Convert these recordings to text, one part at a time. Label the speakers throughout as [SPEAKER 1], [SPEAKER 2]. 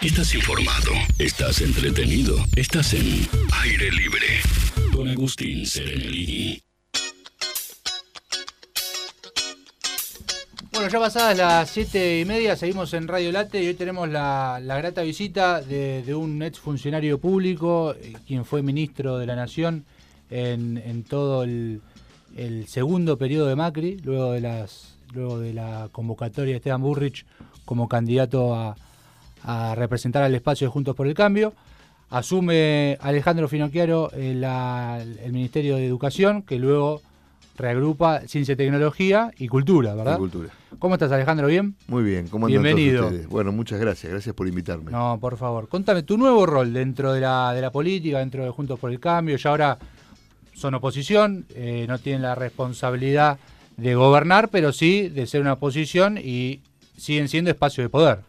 [SPEAKER 1] Estás informado, estás entretenido, estás en aire libre con Agustín Serenelli.
[SPEAKER 2] Bueno, ya pasadas las siete y media, seguimos en Radio Late y hoy tenemos la, grata visita de, un ex funcionario público, eh, quien fue ministro de la Nación en, todo el, segundo periodo de Macri, luego de, luego de la convocatoria de Esteban Burrich como candidato a, representar al espacio de Juntos por el Cambio. Asume Alejandro Finocchiaro el, el Ministerio de Educación, que luego reagrupa Ciencia, Tecnología y Cultura, ¿verdad?
[SPEAKER 3] Y cultura.
[SPEAKER 2] ¿Cómo estás, Alejandro? ¿Bien?
[SPEAKER 3] Muy bien, ¿cómo
[SPEAKER 2] andan Bienvenido.
[SPEAKER 3] Todos ustedes? Bueno, muchas gracias, gracias por invitarme.
[SPEAKER 2] No, por favor, contame tu nuevo rol dentro de la, de la política, dentro de Juntos por el Cambio, ya ahora son oposición, eh, no tienen la responsabilidad de gobernar, pero sí de ser una oposición y siguen siendo espacio de poder.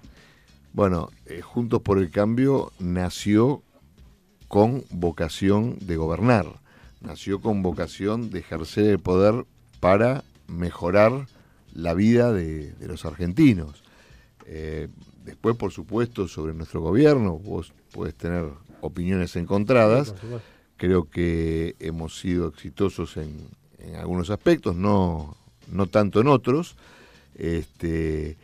[SPEAKER 3] Bueno, eh, Juntos por el Cambio nació con vocación de gobernar nació con vocación de ejercer el poder para mejorar la vida de, los argentinos. Eh, después, por supuesto, sobre nuestro gobierno, vos puedes tener opiniones encontradas. Creo que hemos sido exitosos en, algunos aspectos, no, no tanto en otros. Este,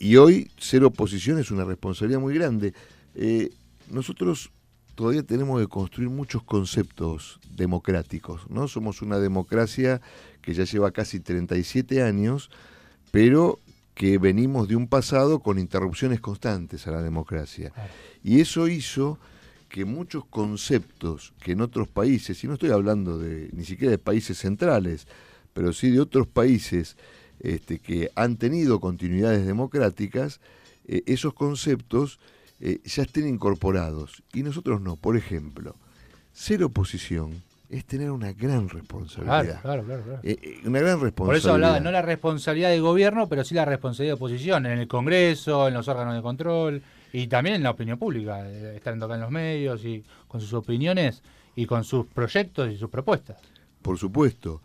[SPEAKER 3] y hoy ser oposición es una responsabilidad muy grande. Eh, nosotros todavía tenemos que construir muchos conceptos democráticos, ¿no? Somos una democracia que ya lleva casi 37 años, pero que venimos de un pasado con interrupciones constantes a la democracia. Y eso hizo que muchos conceptos que en otros países, y no estoy hablando de ni siquiera de países centrales, pero sí de otros países este, que han tenido continuidades democráticas, eh, esos conceptos eh, ya estén incorporados y nosotros no. Por ejemplo, ser oposición es tener una gran responsabilidad.
[SPEAKER 2] Claro, claro, claro.
[SPEAKER 3] Eh, eh, una gran responsabilidad.
[SPEAKER 2] Por eso hablaba, no la responsabilidad de gobierno, pero sí la responsabilidad de oposición, en el Congreso, en los órganos de control y también en la opinión pública, estando acá en los medios y con sus opiniones y con sus proyectos y sus propuestas.
[SPEAKER 3] Por supuesto.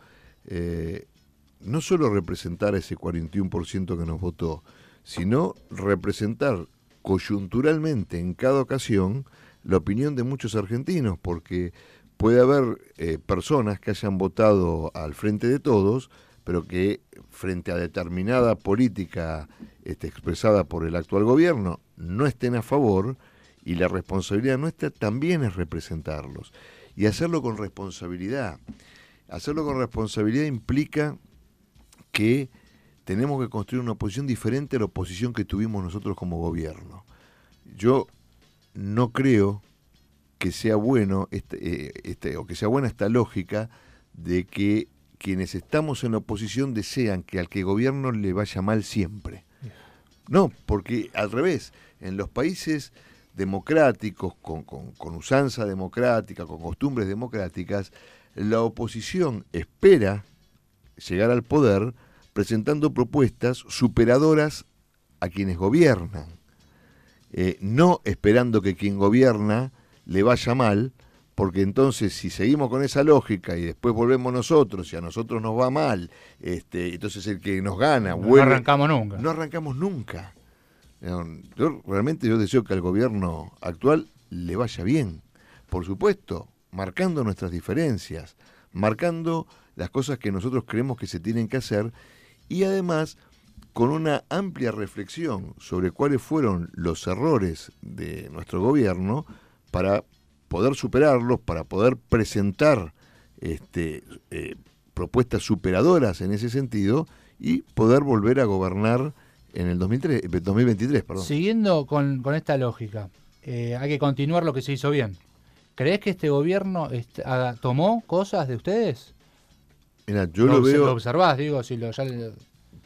[SPEAKER 3] No solo representar a ese 41% que nos votó, sino representar coyunturalmente en cada ocasión la opinión de muchos argentinos, porque puede haber eh, personas que hayan votado al frente de todos, pero que frente a determinada política este, expresada por el actual gobierno no estén a favor y la responsabilidad nuestra también es representarlos y hacerlo con responsabilidad. Hacerlo con responsabilidad implica que tenemos que construir una oposición diferente a la oposición que tuvimos nosotros como gobierno. Yo no creo que sea bueno este, eh, este, o que sea buena esta lógica de que quienes estamos en la oposición desean que al que gobierno le vaya mal siempre. No, porque al revés, en los países democráticos, con, con usanza democrática, con costumbres democráticas, la oposición espera llegar al poder presentando propuestas superadoras a quienes gobiernan, eh, no esperando que quien gobierna le vaya mal, porque entonces si seguimos con esa lógica y después volvemos nosotros y a nosotros nos va mal, este, entonces el que nos gana
[SPEAKER 2] no arrancamos nunca.
[SPEAKER 3] No arrancamos nunca. Yo, realmente yo deseo que al gobierno actual le vaya bien, por supuesto, marcando nuestras diferencias, marcando las cosas que nosotros creemos que se tienen que hacer y además con una amplia reflexión sobre cuáles fueron los errores de nuestro gobierno para poder superarlos, para poder presentar este, eh, propuestas superadoras en ese sentido y poder volver a gobernar en el 2023. Perdón.
[SPEAKER 2] Siguiendo con, esta lógica, eh, hay que continuar lo que se hizo bien. ¿Crees que este gobierno tomó cosas de ustedes?
[SPEAKER 3] Mira, yo lo, veo.
[SPEAKER 2] Lo observás, digo, si lo, ya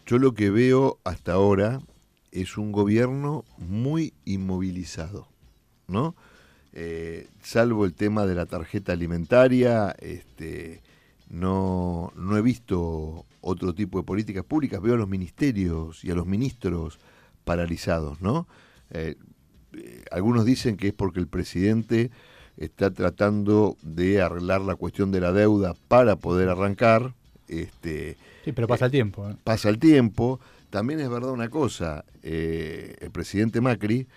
[SPEAKER 3] Yo lo que veo hasta ahora es un gobierno muy inmovilizado, ¿no? Eh, salvo el tema de la tarjeta alimentaria, este, no, no he visto otro tipo de políticas públicas. Veo a los ministerios y a los ministros paralizados, ¿no? Eh, eh, algunos dicen que es porque el presidente está tratando de arreglar la cuestión de la deuda para poder arrancar. Este,
[SPEAKER 2] sí, pero pasa el tiempo. ¿eh?
[SPEAKER 3] Pasa el tiempo. También es verdad una cosa, eh, el presidente Macri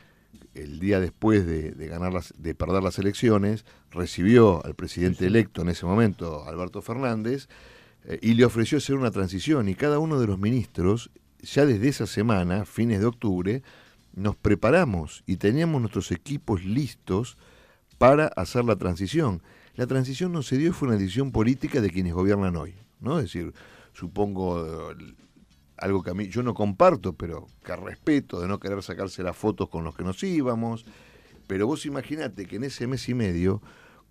[SPEAKER 3] el día después de, ganar las, de perder las elecciones, recibió al presidente electo en ese momento, Alberto Fernández, eh, y le ofreció hacer una transición. Y cada uno de los ministros, ya desde esa semana, fines de octubre, nos preparamos y teníamos nuestros equipos listos para hacer la transición. La transición no se dio, fue una decisión política de quienes gobiernan hoy. ¿no? Es decir, supongo algo que a mí yo no comparto, pero que respeto, de no querer sacarse las fotos con los que nos íbamos. Pero vos imaginate que en ese mes y medio,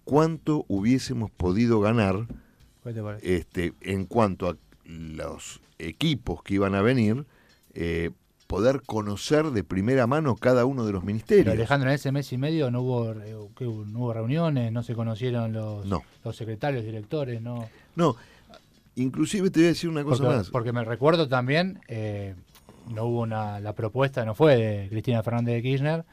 [SPEAKER 3] cuánto hubiésemos podido ganar este, en cuanto a los equipos que iban a venir, eh, poder conocer de primera mano cada uno de los ministerios. Pero
[SPEAKER 2] Alejandro, en ese mes y medio no hubo, eh, no hubo reuniones, no se conocieron los, los secretarios, directores, no.
[SPEAKER 3] No, Inclusive te voy a decir una cosa más.
[SPEAKER 2] Porque me recuerdo también, eh, no hubo una, la propuesta no fue de Cristina Fernández de Kirchner,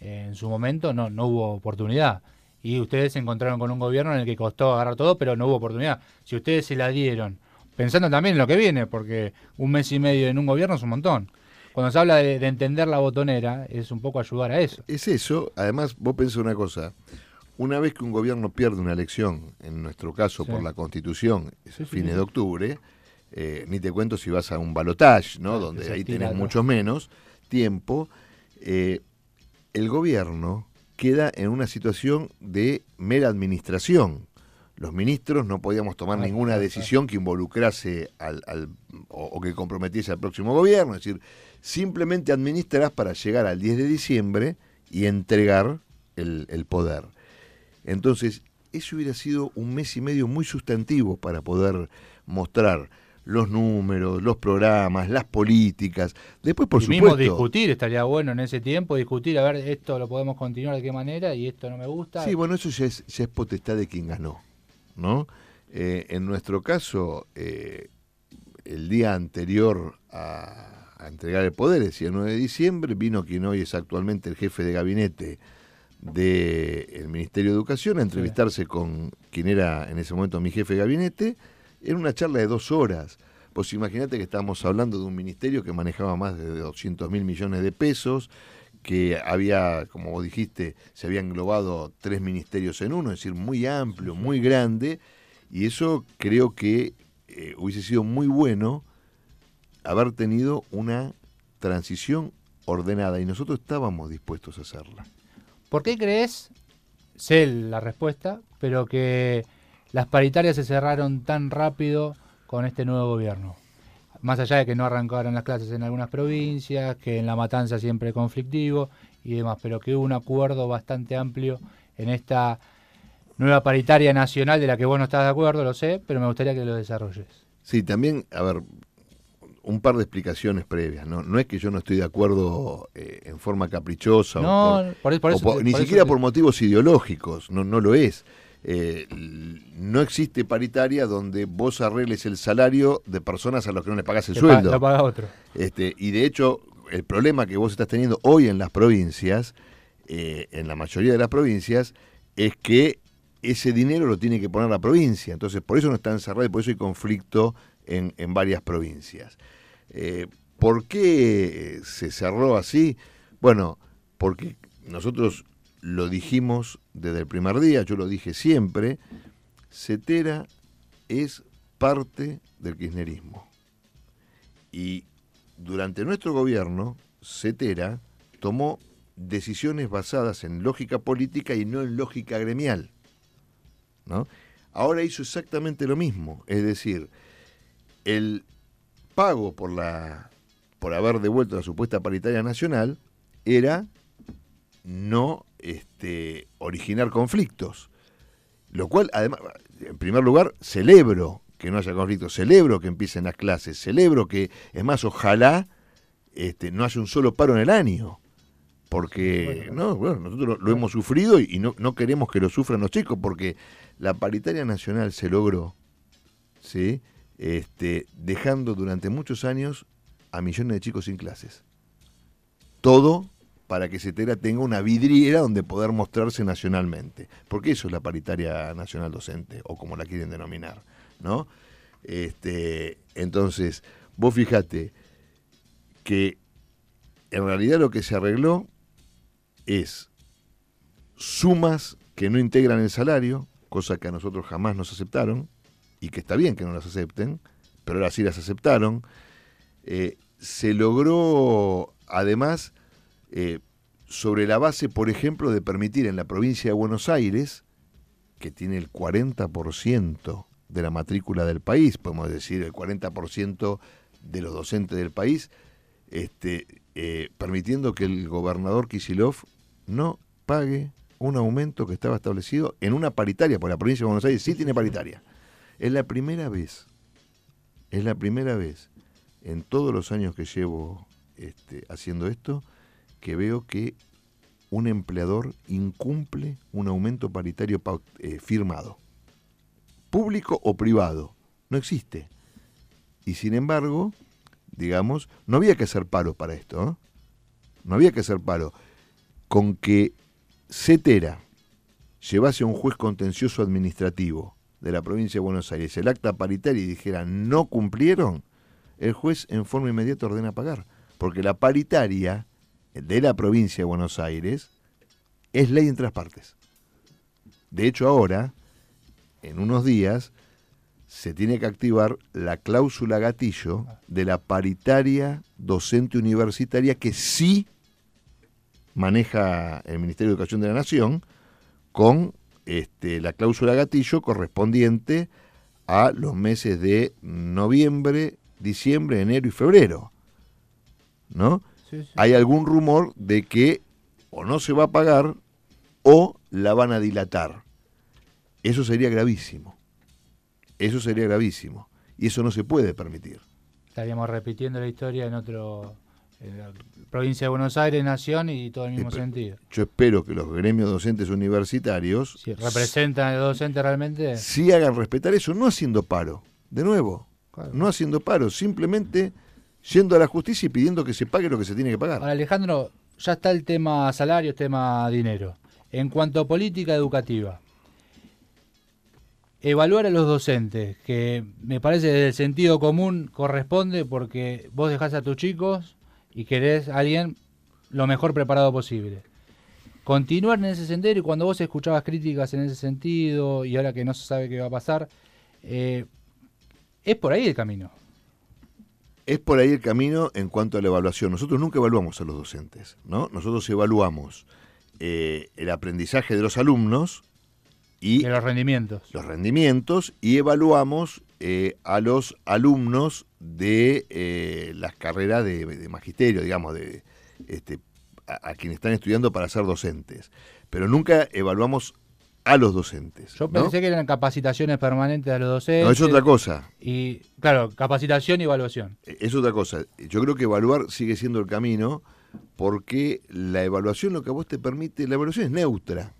[SPEAKER 2] eh, en su momento no, no hubo oportunidad. Y ustedes se encontraron con un gobierno en el que costó agarrar todo, pero no hubo oportunidad. Si ustedes se la dieron, pensando también en lo que viene, porque un mes y medio en un gobierno es un montón. Cuando se habla de, de entender la botonera, es un poco ayudar a eso.
[SPEAKER 3] Es eso, además vos pensás una cosa, una vez que un gobierno pierde una elección, en nuestro caso por la constitución, es el fines de octubre, eh, ni te cuento si vas a un balotage, ¿no? donde ahí tenés mucho menos tiempo, eh, el gobierno queda en una situación de mera administración. Los ministros no podíamos tomar ninguna decisión que involucrase al, o, que comprometiese al próximo gobierno, es decir, simplemente administrás para llegar al 10 de diciembre y entregar el poder. Entonces, eso hubiera sido un mes y medio muy sustantivo para poder mostrar los números, los programas, las políticas. Después, por y supuesto. Mismo
[SPEAKER 2] discutir, estaría bueno en ese tiempo, discutir, a ver, esto lo podemos continuar de qué manera y esto no me gusta.
[SPEAKER 3] Sí, bueno, eso ya es, ya es potestad de quien ganó, ¿no? Eh, en nuestro caso, eh, el día anterior a, a entregar el poder, el 9 de diciembre, vino quien hoy es actualmente el jefe de gabinete del Ministerio de Educación a entrevistarse con quien era en ese momento mi jefe de gabinete. Era una charla de dos horas. Pues imagínate que estábamos hablando de un ministerio que manejaba más de 200 mil millones de pesos, que había, como vos dijiste, se había englobado tres ministerios en uno, es decir, muy amplio, muy grande, y eso creo que eh, hubiese sido muy bueno haber tenido una transición ordenada, y nosotros estábamos dispuestos a hacerla.
[SPEAKER 2] ¿Por qué crees, sé la respuesta, pero que las paritarias se cerraron tan rápido con este nuevo gobierno? Más allá de que no arrancaron las clases en algunas provincias, que en la matanza siempre conflictivo y demás, pero que hubo un acuerdo bastante amplio en esta nueva paritaria nacional de la que vos no estás de acuerdo, lo sé, pero me gustaría que lo desarrolles.
[SPEAKER 3] Sí, también, a ver, un par de explicaciones previas. No, no es que yo no estoy de acuerdo eh, en forma caprichosa, o ni siquiera por motivos ideológicos, no, no lo es. Eh, no existe paritaria donde vos arregles el salario de personas a los que no les pagas el sueldo.
[SPEAKER 2] lo paga otro.
[SPEAKER 3] Este, y de hecho, el problema que vos estás teniendo hoy en las provincias, eh, en la mayoría de las provincias, es que ese dinero lo tiene que poner la provincia. Entonces, por eso no está encerrado y por eso hay conflicto en, en varias provincias. Eh, ¿Por qué se cerró así? Bueno, porque nosotros lo dijimos desde el primer día, yo lo dije siempre, Cetera es parte del kirchnerismo. Y durante nuestro gobierno, Cetera tomó decisiones basadas en lógica política y no en lógica gremial. Ahora hizo exactamente lo mismo, es decir, el pago por, la, por haber devuelto la supuesta paritaria nacional era no este, originar conflictos. Lo cual, además, en primer lugar, celebro que no haya conflictos, celebro que empiecen las clases, celebro que, es más, ojalá este, no haya un solo paro en el año. Porque no, bueno, nosotros lo, hemos sufrido y, no, no, queremos que lo sufran los chicos, porque la paritaria nacional se logró, ¿sí? este, dejando durante muchos años a millones de chicos sin clases. Todo para que CETERA tenga una vidriera donde poder mostrarse nacionalmente. Porque eso es la paritaria nacional docente, o como la quieren denominar. ¿no? Este, entonces, vos fijate que en realidad lo que se arregló es sumas que no integran el salario, cosa que a nosotros jamás nos aceptaron, y que está bien que no las acepten, pero ahora sí las aceptaron. Eh, se logró, además, eh, sobre la base, por ejemplo, de permitir en la provincia de Buenos Aires, que tiene el 40% de la matrícula del país, podemos decir el 40% de los docentes del país, este, eh, permitiendo que el gobernador Kisilov no pague un aumento que estaba establecido en una paritaria, porque la provincia de Buenos Aires sí tiene paritaria. Es la primera vez, es la primera vez en todos los años que llevo este, haciendo esto que veo que un empleador incumple un aumento paritario eh, firmado. Público o privado. No existe. Y sin embargo, digamos, no había que hacer paro para esto. ¿eh? No había que hacer paro. Con que Cetera llevase a un juez contencioso administrativo de la provincia de Buenos Aires el acta paritaria y dijera no cumplieron, el juez en forma inmediata ordena pagar. Porque la paritaria de la provincia de Buenos Aires es ley en todas partes. De hecho, ahora, en unos días, se tiene que activar la cláusula gatillo de la paritaria docente universitaria que sí maneja el Ministerio de Educación de la Nación con este, la cláusula gatillo correspondiente a los meses de noviembre, diciembre, enero y febrero. ¿No? Hay algún rumor de que o no se va a pagar o la van a dilatar. Eso sería gravísimo. Eso sería gravísimo. Y eso no se puede permitir.
[SPEAKER 2] Estaríamos repitiendo la historia en otro provincia de Buenos Aires, Nación y todo el mismo sentido.
[SPEAKER 3] Yo espero que los gremios docentes universitarios...
[SPEAKER 2] Si representan al docente realmente...
[SPEAKER 3] Sí hagan respetar eso, no haciendo paro, de nuevo, no haciendo paro, simplemente yendo a la justicia y pidiendo que se pague lo que se tiene que pagar.
[SPEAKER 2] Ahora, Alejandro, ya está el tema salario, tema dinero. En cuanto a política educativa, evaluar a los docentes, que me parece desde el sentido común corresponde porque vos dejás a tus chicos y querés a alguien lo mejor preparado posible. Continuar en ese sendero y cuando vos escuchabas críticas en ese sentido y ahora que no se sabe qué va a pasar, eh, es por ahí el camino.
[SPEAKER 3] Es por ahí el camino en cuanto a la evaluación. Nosotros nunca evaluamos a los docentes, ¿no? Nosotros evaluamos eh, el aprendizaje de los alumnos y
[SPEAKER 2] de los rendimientos.
[SPEAKER 3] Los rendimientos y evaluamos eh, a los alumnos de eh, las carreras de, magisterio, digamos, de este, a, quienes están estudiando para ser docentes. Pero nunca evaluamos a los docentes.
[SPEAKER 2] Yo pensé que eran capacitaciones permanentes a los docentes.
[SPEAKER 3] No, es otra cosa.
[SPEAKER 2] Y claro, capacitación y evaluación.
[SPEAKER 3] E, es otra cosa. Yo creo que evaluar sigue siendo el camino porque la evaluación lo que a vos te permite, la evaluación es neutra.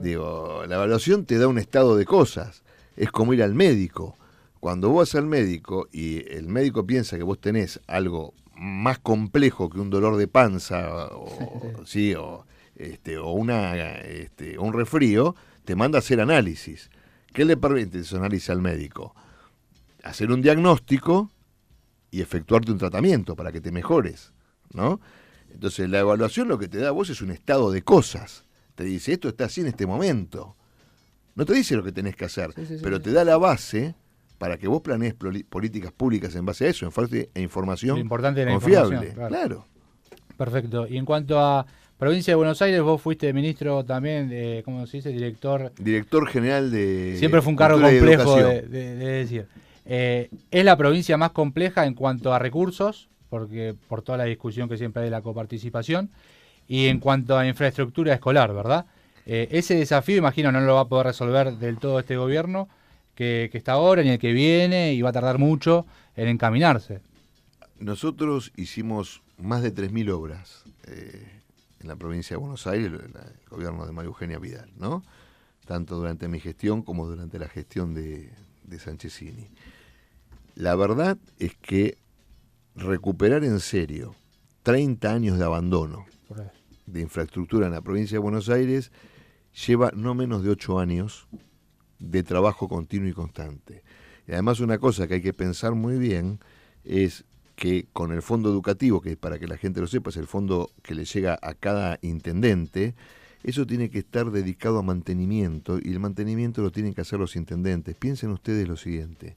[SPEAKER 3] Digo, la evaluación te da un estado de cosas. Es como ir al médico. Cuando vos vas al médico y el médico piensa que vos tenés algo más complejo que un dolor de panza o, sí, o, este, o una, este, un resfrío, te manda a hacer análisis. ¿Qué le permite ese análisis al médico? Hacer un diagnóstico y efectuarte un tratamiento para que te mejores, ¿no? Entonces la evaluación lo que te da a vos es un estado de cosas. Te dice, esto está así en este momento. No te dice lo que tenés que hacer, pero te da la base para que vos planees políticas públicas en base a eso, en falta e información
[SPEAKER 2] importante
[SPEAKER 3] confiable. claro.
[SPEAKER 2] Perfecto. Y en cuanto a provincia de Buenos Aires, vos fuiste ministro también, de, ¿cómo se dice? Director.
[SPEAKER 3] Director general de.
[SPEAKER 2] Siempre fue un cargo complejo de, decir. Eh, es la provincia más compleja en cuanto a recursos, porque por toda la discusión que siempre hay de la coparticipación, y en cuanto a infraestructura escolar, ¿verdad? Eh, ese desafío, imagino, no lo va a poder resolver del todo este gobierno que, está ahora, ni el que viene, y va a tardar mucho en encaminarse.
[SPEAKER 3] Nosotros hicimos más de 3.000 obras eh, en la provincia de Buenos Aires, el, gobierno de María Eugenia Vidal, ¿no? Tanto durante mi gestión como durante la gestión de, de Sanchezini. La verdad es que recuperar en serio 30 años de abandono de infraestructura en la provincia de Buenos Aires lleva no menos de 8 años de trabajo continuo y constante. Y además una cosa que hay que pensar muy bien es que con el fondo educativo, que para que la gente lo sepa es el fondo que le llega a cada intendente, eso tiene que estar dedicado a mantenimiento y el mantenimiento lo tienen que hacer los intendentes. Piensen ustedes lo siguiente.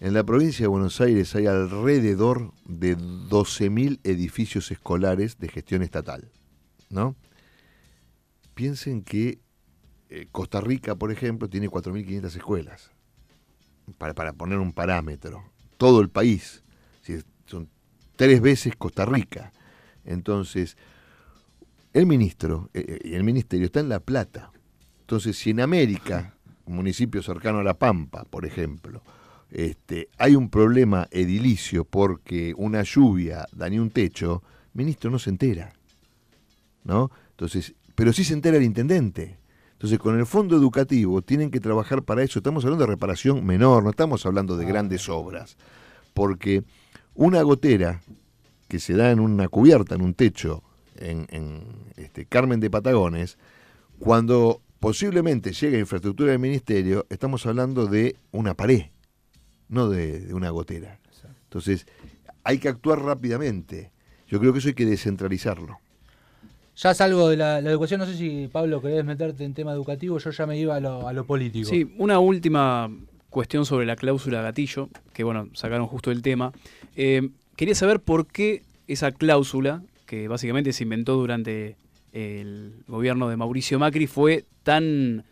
[SPEAKER 3] En la provincia de Buenos Aires hay alrededor de 12.000 edificios escolares de gestión estatal, ¿no? Piensen que eh, Costa Rica, por ejemplo, tiene 4.500 escuelas, para, para, poner un parámetro. Todo el país, son tres veces Costa Rica. Entonces, el ministro eh, eh, y el ministerio está en La Plata. Entonces, si en América, un municipio cercano a La Pampa, por ejemplo, este, hay un problema edilicio porque una lluvia dañó un techo, ministro no se entera. ¿No? Entonces, pero sí se entera el intendente. Entonces, con el fondo educativo tienen que trabajar para eso. Estamos hablando de reparación menor, no estamos hablando de ah. grandes obras. Porque una gotera que se da en una cubierta, en un techo, en, este, Carmen de Patagones, cuando posiblemente llegue a infraestructura del ministerio, estamos hablando de una pared, no de, una gotera. Entonces, hay que actuar rápidamente. Yo creo que eso hay que descentralizarlo.
[SPEAKER 2] Ya salgo de la, educación, no sé si Pablo querés meterte en tema educativo, yo ya me iba a lo, político.
[SPEAKER 4] Sí, una última cuestión sobre la cláusula gatillo, que bueno, sacaron justo el tema. Eh, quería saber por qué esa cláusula, que básicamente se inventó durante el gobierno de Mauricio Macri, fue tan,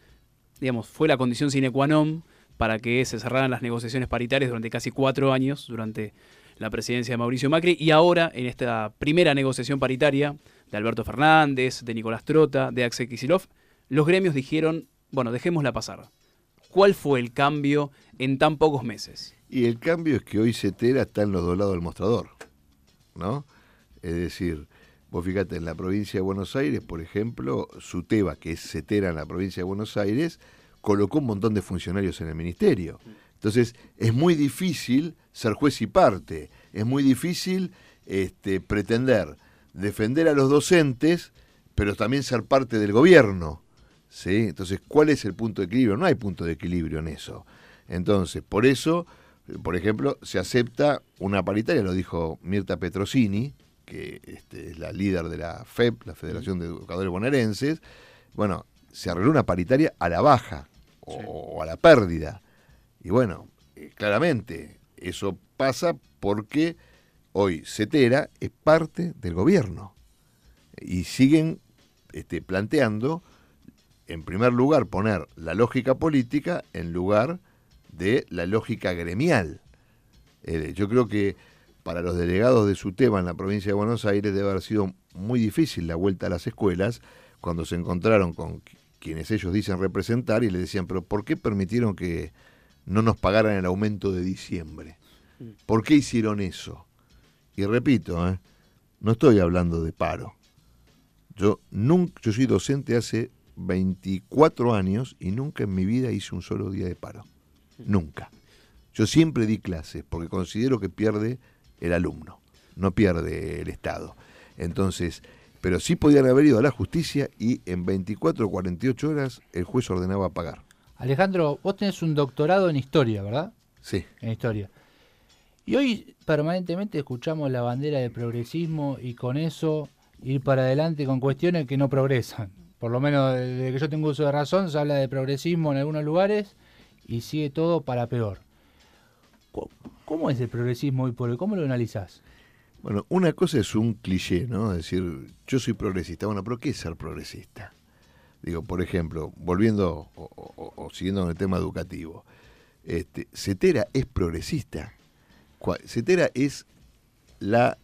[SPEAKER 4] digamos, fue la condición sine qua non para que se cerraran las negociaciones paritarias durante casi cuatro años, durante la presidencia de Mauricio Macri, y ahora en esta primera negociación paritaria de Alberto Fernández, de Nicolás Trota, de Axel Kisilov, los gremios dijeron, bueno, dejémosla pasar. ¿Cuál fue el cambio en tan pocos meses?
[SPEAKER 3] Y el cambio es que hoy Cetera está en los dos lados del mostrador, ¿no? Es decir, vos fíjate, en la provincia de Buenos Aires, por ejemplo, Suteba, que es Cetera en la provincia de Buenos Aires, colocó un montón de funcionarios en el ministerio. Entonces, es muy difícil ser juez y parte, es muy difícil este, pretender defender a los docentes, pero también ser parte del gobierno. ¿sí? Entonces, ¿cuál es el punto de equilibrio? No hay punto de equilibrio en eso. Entonces, por eso, por ejemplo, se acepta una paritaria, lo dijo Mirta Petrosini, que este, es la líder de la FEP, la Federación de Educadores Bonaerenses. Bueno, se arregló una paritaria a la baja o, a la pérdida. Y bueno, eh, claramente, eso pasa porque hoy CETERA es parte del gobierno. Y siguen este, planteando, en primer lugar, poner la lógica política en lugar de la lógica gremial. Eh, yo creo que para los delegados de su tema en la provincia de Buenos Aires debe haber sido muy difícil la vuelta a las escuelas cuando se encontraron con quienes ellos dicen representar y le decían, pero ¿por qué permitieron que no nos pagaran el aumento de diciembre? ¿Por qué hicieron eso? Y repito, ¿eh? no estoy hablando de paro. Yo, nunca, yo soy docente hace 24 años y nunca en mi vida hice un solo día de paro. Nunca. Yo siempre di clases porque considero que pierde el alumno, no pierde el Estado. Entonces, pero sí podían haber ido a la justicia y en 24 o 48 horas el juez ordenaba pagar.
[SPEAKER 2] Alejandro, vos tenés un doctorado en historia, ¿verdad?
[SPEAKER 3] Sí.
[SPEAKER 2] En historia. Y hoy permanentemente escuchamos la bandera de progresismo y con eso ir para adelante con cuestiones que no progresan. Por lo menos desde que yo tengo uso de razón se habla de progresismo en algunos lugares y sigue todo para peor. ¿Cómo es el progresismo hoy por hoy? ¿Cómo lo analizás?
[SPEAKER 3] Bueno, una cosa es un cliché, ¿no? Es decir, yo soy progresista. Bueno, pero ¿qué es ser progresista? Digo, por ejemplo, volviendo o, siguiendo con el tema educativo, este, Cetera es progresista. Cetera es la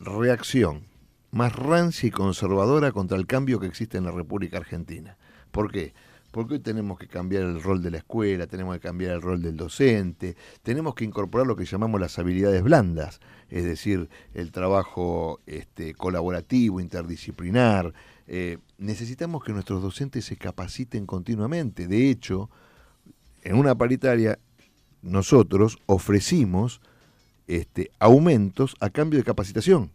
[SPEAKER 3] reacción más rancia y conservadora contra el cambio que existe en la República Argentina. ¿Por qué? porque hoy tenemos que cambiar el rol de la escuela, tenemos que cambiar el rol del docente, tenemos que incorporar lo que llamamos las habilidades blandas, es decir, el trabajo este, colaborativo, interdisciplinar. Eh, necesitamos que nuestros docentes se capaciten continuamente. De hecho, en una paritaria nosotros ofrecimos este, aumentos a cambio de capacitación,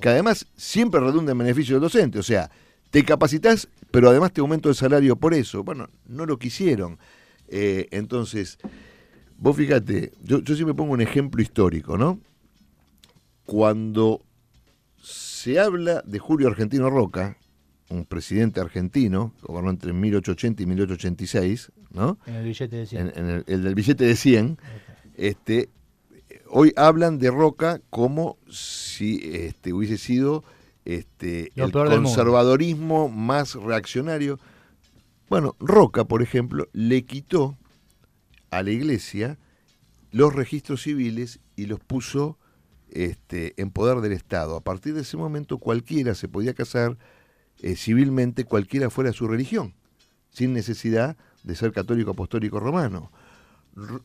[SPEAKER 3] que además siempre redunda en beneficio del docente. O sea, te capacitas, pero además te aumento el salario por eso. Bueno, no lo quisieron. Eh, entonces, vos fíjate, yo, yo siempre pongo un ejemplo histórico, ¿no? cuando se habla de Julio Argentino Roca, un presidente argentino, gobernó entre 1880 y 1886, ¿no?
[SPEAKER 2] En el billete de 100.
[SPEAKER 3] En, el, el, del billete de 100, este, hoy hablan de Roca como si este, hubiese sido este, el conservadorismo más reaccionario. Bueno, Roca, por ejemplo, le quitó a la iglesia los registros civiles y los puso este, en poder del Estado. A partir de ese momento cualquiera se podía casar eh, civilmente cualquiera fuera su religión, sin necesidad de ser católico apostólico romano.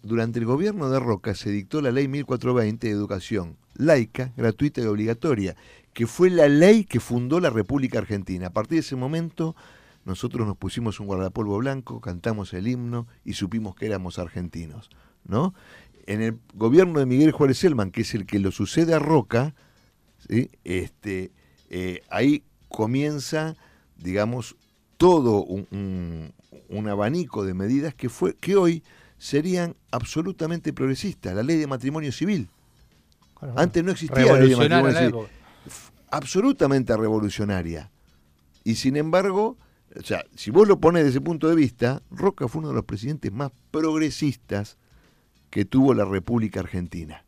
[SPEAKER 3] durante el gobierno de Roca se dictó la ley 1420 de educación laica, gratuita y obligatoria, que fue la ley que fundó la República Argentina. A partir de ese momento nosotros nos pusimos un guardapolvo blanco, cantamos el himno y supimos que éramos argentinos, ¿no? En el gobierno de Miguel Juárez Selman, que es el que lo sucede a Roca, este, eh, ahí comienza, digamos, todo un, abanico de medidas que, fue, que hoy serían absolutamente progresistas. La ley de matrimonio civil. Antes no existía la ley de matrimonio civil. Absolutamente revolucionaria. Y sin embargo, o sea, si vos lo pones desde ese punto de vista, Roca fue uno de los presidentes más progresistas que tuvo la República Argentina.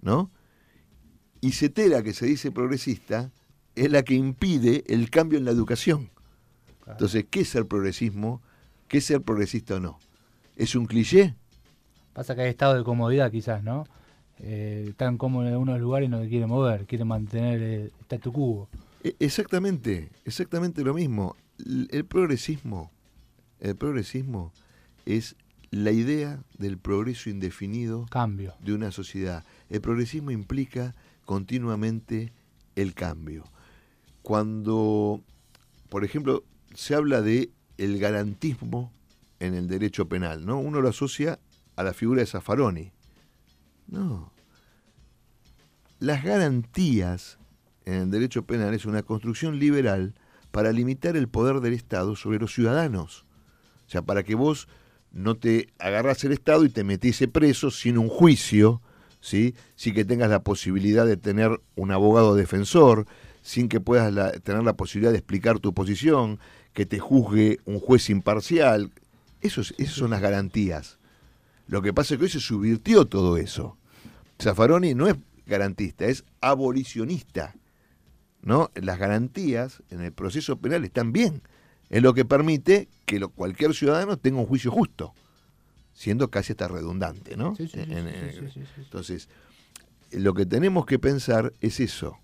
[SPEAKER 3] ¿No? Y Cetera, que se dice progresista, es la que impide el cambio en la educación. Entonces, ¿qué es el progresismo? ¿Qué es ser progresista o no? ¿Es un cliché?
[SPEAKER 2] Pasa que hay estado de comodidad quizás, ¿no? Eh, están cómodos en algunos lugares y no se quieren mover, quieren mantener el statu quo.
[SPEAKER 3] E, exactamente, exactamente lo mismo. El progresismo, el progresismo es la idea del progreso indefinido
[SPEAKER 2] cambio.
[SPEAKER 3] de una sociedad. El progresismo implica continuamente el cambio cuando, por ejemplo, se habla de el garantismo en el derecho penal, ¿no? Uno lo asocia a la figura de Zaffaroni. No. Las garantías en el derecho penal es una construcción liberal para limitar el poder del Estado sobre los ciudadanos. O sea, para que vos no te agarras el Estado y te metiese preso sin un juicio, ¿sí? Sí que tengas la posibilidad de tener un abogado defensor, sin que puedas tener la posibilidad de explicar tu posición, que te juzgue un juez imparcial. Eso esas son las garantías. Lo que pasa es que hoy se subvirtió todo eso. Zaffaroni no es garantista, es abolicionista. ¿no? Las garantías en el proceso penal están bien. Es lo que permite que cualquier ciudadano tenga un juicio justo, siendo casi hasta redundante. ¿no? Entonces, lo que tenemos que pensar es eso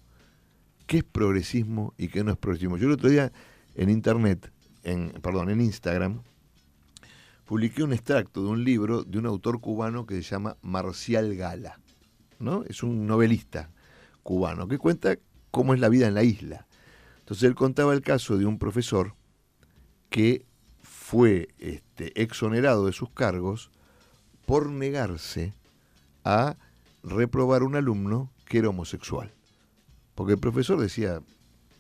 [SPEAKER 3] qué es progresismo y qué no es progresismo. Yo el otro día en internet, perdón, en Instagram, publiqué un extracto de un libro de un autor cubano que se llama Marcial Gala. ¿no? Es un novelista cubano que cuenta cómo es la vida en la isla. Entonces él contaba el caso de un profesor que fue este, exonerado de sus cargos por negarse a reprobar un alumno que era homosexual. Porque el profesor decía,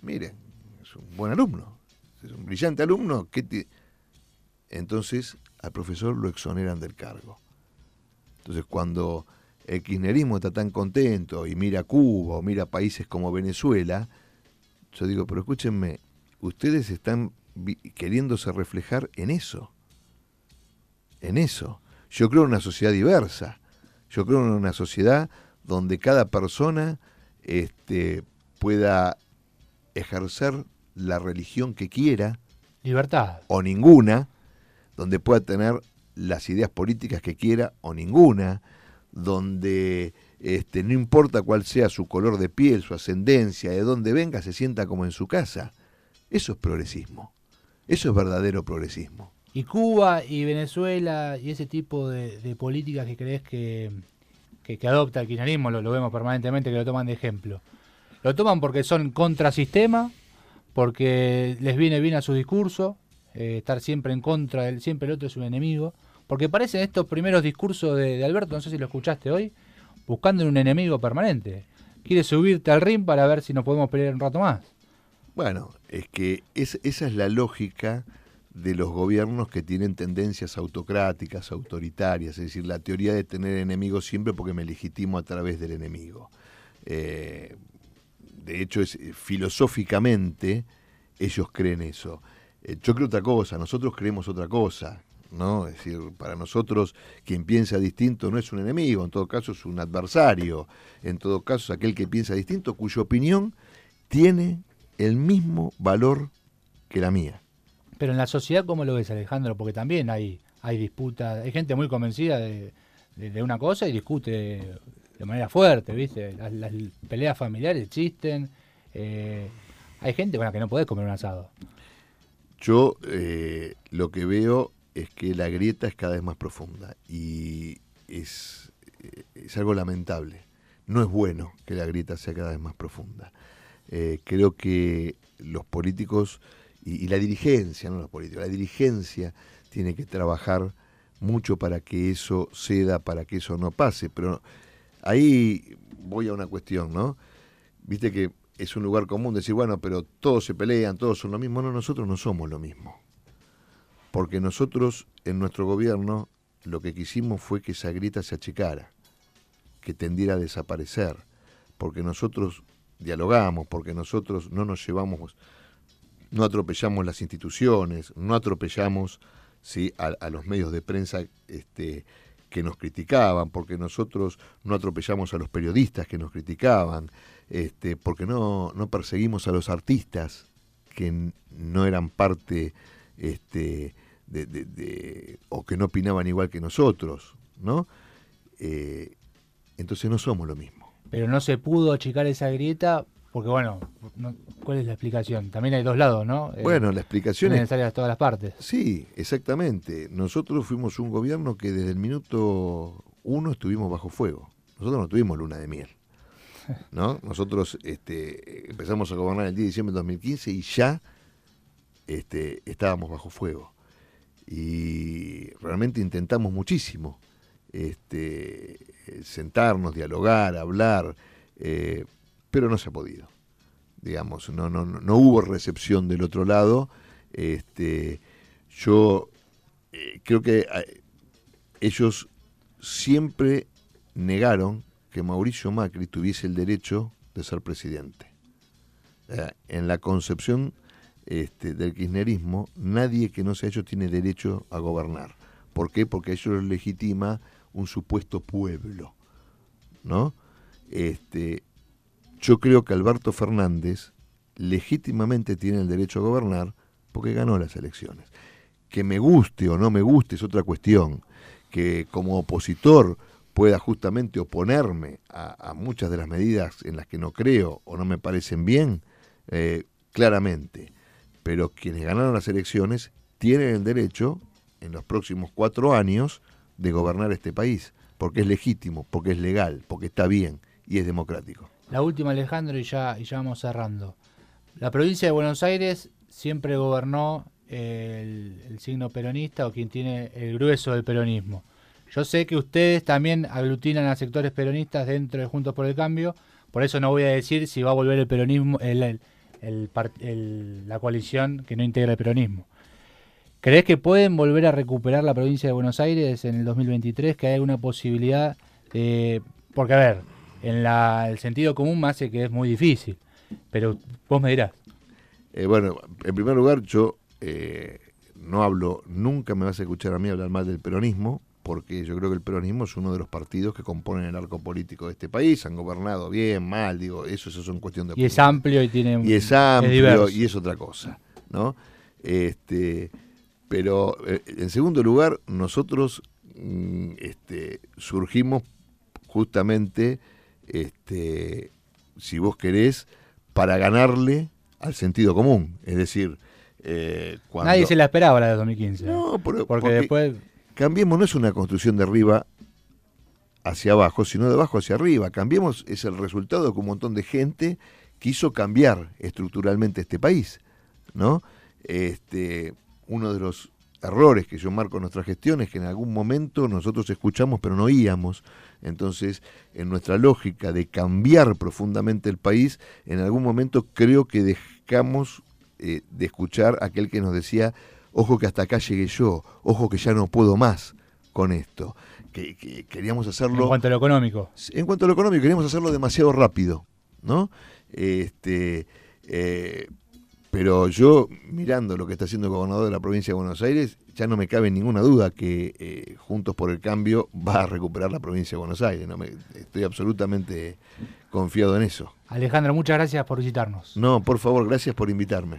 [SPEAKER 3] mire, es un buen alumno, es un brillante alumno, ¿qué entonces al profesor lo exoneran del cargo. Entonces cuando el kirchnerismo está tan contento y mira Cuba o mira países como Venezuela, yo digo, pero escúchenme, ustedes están queriéndose reflejar en eso, en eso. Yo creo en una sociedad diversa, yo creo en una sociedad donde cada persona este, pueda ejercer la religión que quiera.
[SPEAKER 2] Libertad.
[SPEAKER 3] O ninguna, donde pueda tener las ideas políticas que quiera o ninguna, donde este, no importa cuál sea su color de piel, su ascendencia, de dónde venga, se sienta como en su casa. Eso es progresismo. Eso es verdadero progresismo.
[SPEAKER 2] Y Cuba y Venezuela y ese tipo de políticas que crees que, que, adopta el kirchnerismo, lo, vemos permanentemente que lo toman de ejemplo. Lo toman porque son contrasistema, porque les viene bien a su discurso, eh, estar siempre en contra, del, siempre el otro es un enemigo, porque parecen estos primeros discursos de, Alberto, no sé si lo escuchaste hoy, buscando un enemigo permanente. Quiere subirte al ring para ver si nos podemos pelear un rato más.
[SPEAKER 3] Bueno, es que esa es la lógica de los gobiernos que tienen tendencias autocráticas, autoritarias, es decir, la teoría de tener enemigos siempre porque me legitimo a través del enemigo. Eh, de hecho, es, filosóficamente ellos creen eso. yo creo otra cosa, nosotros creemos otra cosa. ¿no? Es decir, para nosotros quien piensa distinto no es un enemigo, en todo caso es un adversario, en todo caso es aquel que piensa distinto cuya opinión tiene el mismo valor que la mía.
[SPEAKER 2] Pero en la sociedad, ¿cómo lo ves, Alejandro? Porque también hay, hay disputas, hay gente muy convencida de, una cosa y discute de manera fuerte, ¿viste? Las, peleas familiares existen. Eh, hay gente con que no podés comer un asado.
[SPEAKER 3] Yo eh, lo que veo es que la grieta es cada vez más profunda y es, es algo lamentable. No es bueno que la grieta sea cada vez más profunda. Eh, creo que los políticos y, la dirigencia, no los políticos, la dirigencia tiene que trabajar mucho para que eso ceda, para que eso no pase. Pero ahí voy a una cuestión, ¿no? Viste que es un lugar común decir, bueno, pero todos se pelean, todos son lo mismo. No, nosotros no somos lo mismo. Porque nosotros en nuestro gobierno lo que quisimos fue que esa grieta se achicara, que tendiera a desaparecer. Porque nosotros dialogamos, porque nosotros no nos llevamos, no atropellamos las instituciones, no atropellamos ¿sí? a, los medios de prensa este, que nos criticaban, porque nosotros no atropellamos a los periodistas que nos criticaban, este, porque no, no perseguimos a los artistas que no eran parte este, de, o que no opinaban igual que nosotros, ¿no? Eh, entonces no somos lo mismo
[SPEAKER 2] pero no se pudo achicar esa grieta porque bueno, ¿cuál es la explicación? También hay dos lados, ¿no?
[SPEAKER 3] Eh, bueno, la explicación
[SPEAKER 2] es necesaria todas las partes.
[SPEAKER 3] Sí, exactamente. Nosotros fuimos un gobierno que desde el minuto uno estuvimos bajo fuego. Nosotros no tuvimos luna de miel. ¿No? Nosotros este, empezamos a gobernar el 10 de diciembre de 2015 y ya este, estábamos bajo fuego. Y realmente intentamos muchísimo. Este, sentarnos, dialogar, hablar, eh, pero no se ha podido. Digamos, no, no, no hubo recepción del otro lado. Este, yo eh, creo que ellos siempre negaron que Mauricio Macri tuviese el derecho de ser presidente. en la concepción este, del kirchnerismo, nadie que no sea ellos tiene derecho a gobernar. ¿Por qué? Porque ellos legitima un supuesto pueblo, ¿no? Este, yo creo que Alberto Fernández legítimamente tiene el derecho a gobernar porque ganó las elecciones. Que me guste o no me guste es otra cuestión. Que como opositor pueda justamente oponerme a, muchas de las medidas en las que no creo o no me parecen bien, eh, claramente. Pero quienes ganaron las elecciones tienen el derecho, en los próximos cuatro años, de gobernar este país, porque es legítimo, porque es legal, porque está bien y es democrático.
[SPEAKER 2] La última, Alejandro, y ya, y ya vamos cerrando. La provincia de Buenos Aires siempre gobernó el, signo peronista o quien tiene el grueso del peronismo. Yo sé que ustedes también aglutinan a sectores peronistas dentro de Juntos por el Cambio, por eso no voy a decir si va a volver el peronismo, el, la coalición que no integra el peronismo. ¿Crees que pueden volver a recuperar la provincia de Buenos Aires en el 2023? ¿Que hay alguna posibilidad? De... Porque, a ver, en el sentido común me hace que es muy difícil, pero vos me dirás.
[SPEAKER 3] Eh, bueno, en primer lugar, yo eh, no hablo, nunca me vas a escuchar a mí hablar mal del peronismo, porque yo creo que el peronismo es uno de los partidos que componen el arco político de este país, han gobernado bien, mal, digo, eso, eso es una cuestión de...
[SPEAKER 2] Y es amplio y tiene...
[SPEAKER 3] Y es amplio y es otra cosa, ¿no? Este, pero eh, en segundo lugar, nosotros mm, este, surgimos justamente, este, si vos querés, para ganarle al sentido común. Es decir,
[SPEAKER 2] eh, cuando... Nadie se la esperaba la de 2015.
[SPEAKER 3] No, porque, después... Cambiemos no es una construcción de arriba hacia abajo, sino de abajo hacia arriba. Cambiemos es el resultado de que un montón de gente quiso cambiar estructuralmente este país, ¿no? Este, uno de los errores que yo marco en nuestra gestión es que en algún momento nosotros escuchamos pero no oíamos. Entonces, en nuestra lógica de cambiar profundamente el país, en algún momento creo que dejamos eh, de escuchar aquel que nos decía, ojo que hasta acá llegué yo, ojo que ya no puedo más con esto. Que, que queríamos hacerlo.
[SPEAKER 2] En cuanto a lo económico.
[SPEAKER 3] En cuanto a lo económico, queríamos hacerlo demasiado rápido, ¿no? Este, eh, pero yo, mirando lo que está haciendo el gobernador de la provincia de Buenos Aires, ya no me cabe ninguna duda que eh, Juntos por el Cambio va a recuperar la provincia de Buenos Aires. ¿no? Me, estoy absolutamente confiado en eso.
[SPEAKER 2] Alejandro, muchas gracias por visitarnos.
[SPEAKER 3] No, por favor, gracias por invitarme.